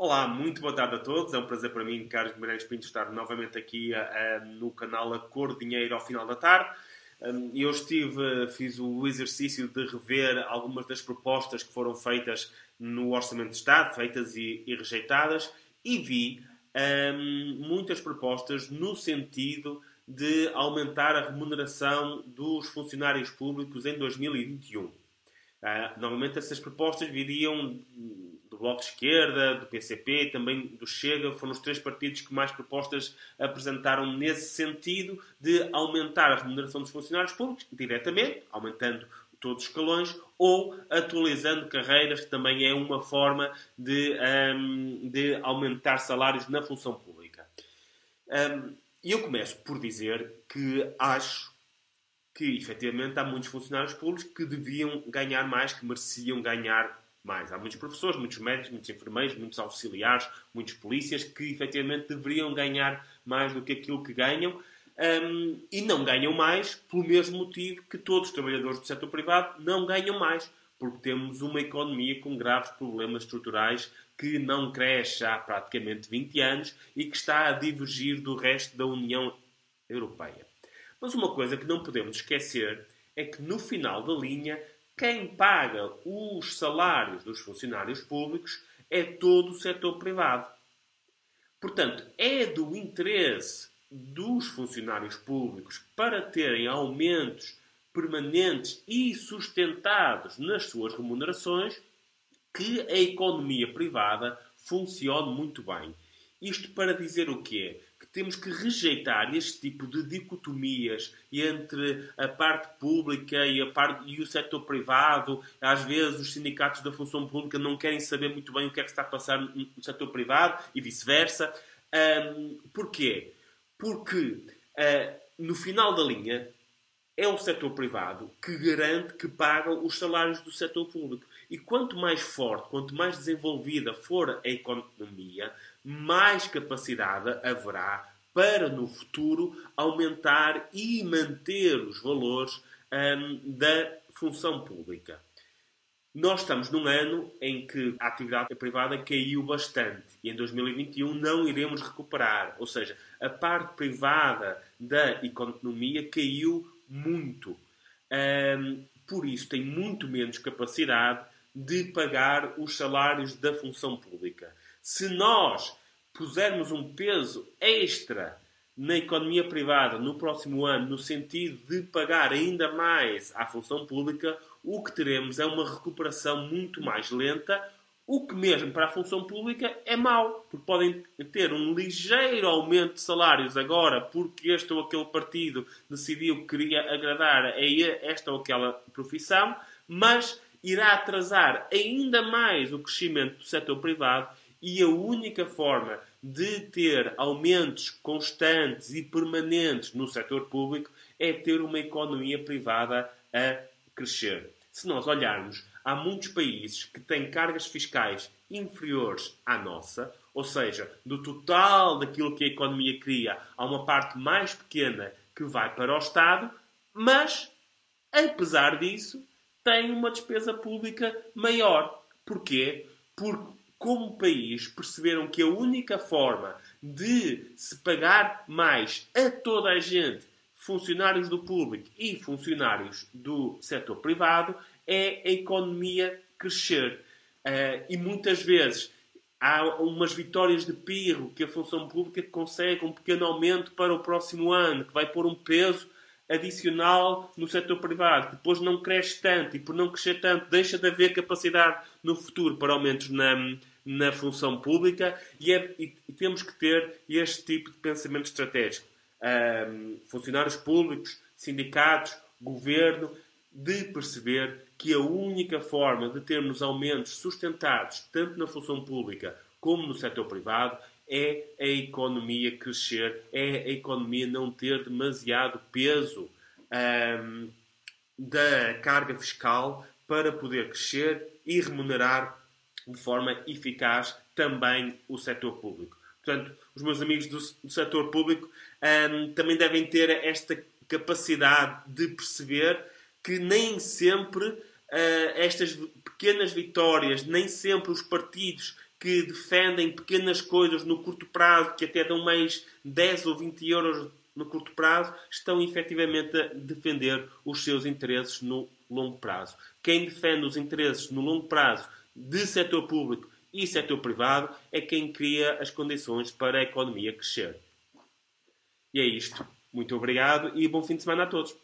Olá, muito boa tarde a todos. É um prazer para mim, Carlos Guimarães Pinto, estar novamente aqui uh, no canal A Cor Dinheiro ao final da tarde. Um, eu estive, fiz o exercício de rever algumas das propostas que foram feitas no Orçamento de Estado, feitas e, e rejeitadas, e vi um, muitas propostas no sentido de aumentar a remuneração dos funcionários públicos em 2021. Uh, normalmente essas propostas viriam do Bloco de Esquerda, do PCP, também do Chega, foram os três partidos que mais propostas apresentaram nesse sentido de aumentar a remuneração dos funcionários públicos, diretamente, aumentando todos os escalões, ou atualizando carreiras, que também é uma forma de, um, de aumentar salários na função pública. Um, eu começo por dizer que acho que, efetivamente, há muitos funcionários públicos que deviam ganhar mais, que mereciam ganhar mais. Há muitos professores, muitos médicos, muitos enfermeiros, muitos auxiliares, muitos polícias que efetivamente deveriam ganhar mais do que aquilo que ganham um, e não ganham mais pelo mesmo motivo que todos os trabalhadores do setor privado não ganham mais, porque temos uma economia com graves problemas estruturais que não cresce há praticamente 20 anos e que está a divergir do resto da União Europeia. Mas uma coisa que não podemos esquecer é que no final da linha quem paga os salários dos funcionários públicos é todo o setor privado. Portanto, é do interesse dos funcionários públicos para terem aumentos permanentes e sustentados nas suas remunerações que a economia privada funcione muito bem. Isto para dizer o quê? Temos que rejeitar este tipo de dicotomias entre a parte pública e, a parte, e o setor privado. Às vezes, os sindicatos da função pública não querem saber muito bem o que é que está a passar no setor privado e vice-versa. Um, porquê? Porque, uh, no final da linha, é o setor privado que garante que paga os salários do setor público. E quanto mais forte, quanto mais desenvolvida for a economia, mais capacidade haverá para no futuro aumentar e manter os valores um, da função pública. Nós estamos num ano em que a atividade privada caiu bastante e em 2021 não iremos recuperar. Ou seja, a parte privada da economia caiu muito. Um, por isso, tem muito menos capacidade de pagar os salários da função pública. Se nós pusermos um peso extra na economia privada no próximo ano, no sentido de pagar ainda mais à função pública, o que teremos é uma recuperação muito mais lenta, o que mesmo para a função pública é mau, porque podem ter um ligeiro aumento de salários agora porque este ou aquele partido decidiu que queria agradar a esta ou aquela profissão, mas irá atrasar ainda mais o crescimento do setor privado e a única forma de ter aumentos constantes e permanentes no setor público é ter uma economia privada a crescer. Se nós olharmos, há muitos países que têm cargas fiscais inferiores à nossa, ou seja, do total daquilo que a economia cria, há uma parte mais pequena que vai para o Estado, mas, apesar disso, tem uma despesa pública maior. Porquê? Porque como país, perceberam que a única forma de se pagar mais a toda a gente, funcionários do público e funcionários do setor privado, é a economia crescer. Uh, e muitas vezes há umas vitórias de pirro que a função pública consegue um pequeno aumento para o próximo ano, que vai pôr um peso adicional no setor privado, depois não cresce tanto e por não crescer tanto deixa de haver capacidade no futuro para aumentos na, na função pública e, é, e temos que ter este tipo de pensamento estratégico. Um, funcionários públicos, sindicatos, governo, de perceber que a única forma de termos aumentos sustentados, tanto na função pública como no setor privado, é a economia crescer, é a economia não ter demasiado peso um, da carga fiscal para poder crescer e remunerar de forma eficaz também o setor público. Portanto, os meus amigos do, do setor público um, também devem ter esta capacidade de perceber que nem sempre uh, estas pequenas vitórias, nem sempre os partidos que defendem pequenas coisas no curto prazo, que até dão mais 10 ou 20 euros no curto prazo, estão efetivamente a defender os seus interesses no longo prazo. Quem defende os interesses no longo prazo de setor público e setor privado é quem cria as condições para a economia crescer. E é isto. Muito obrigado e bom fim de semana a todos.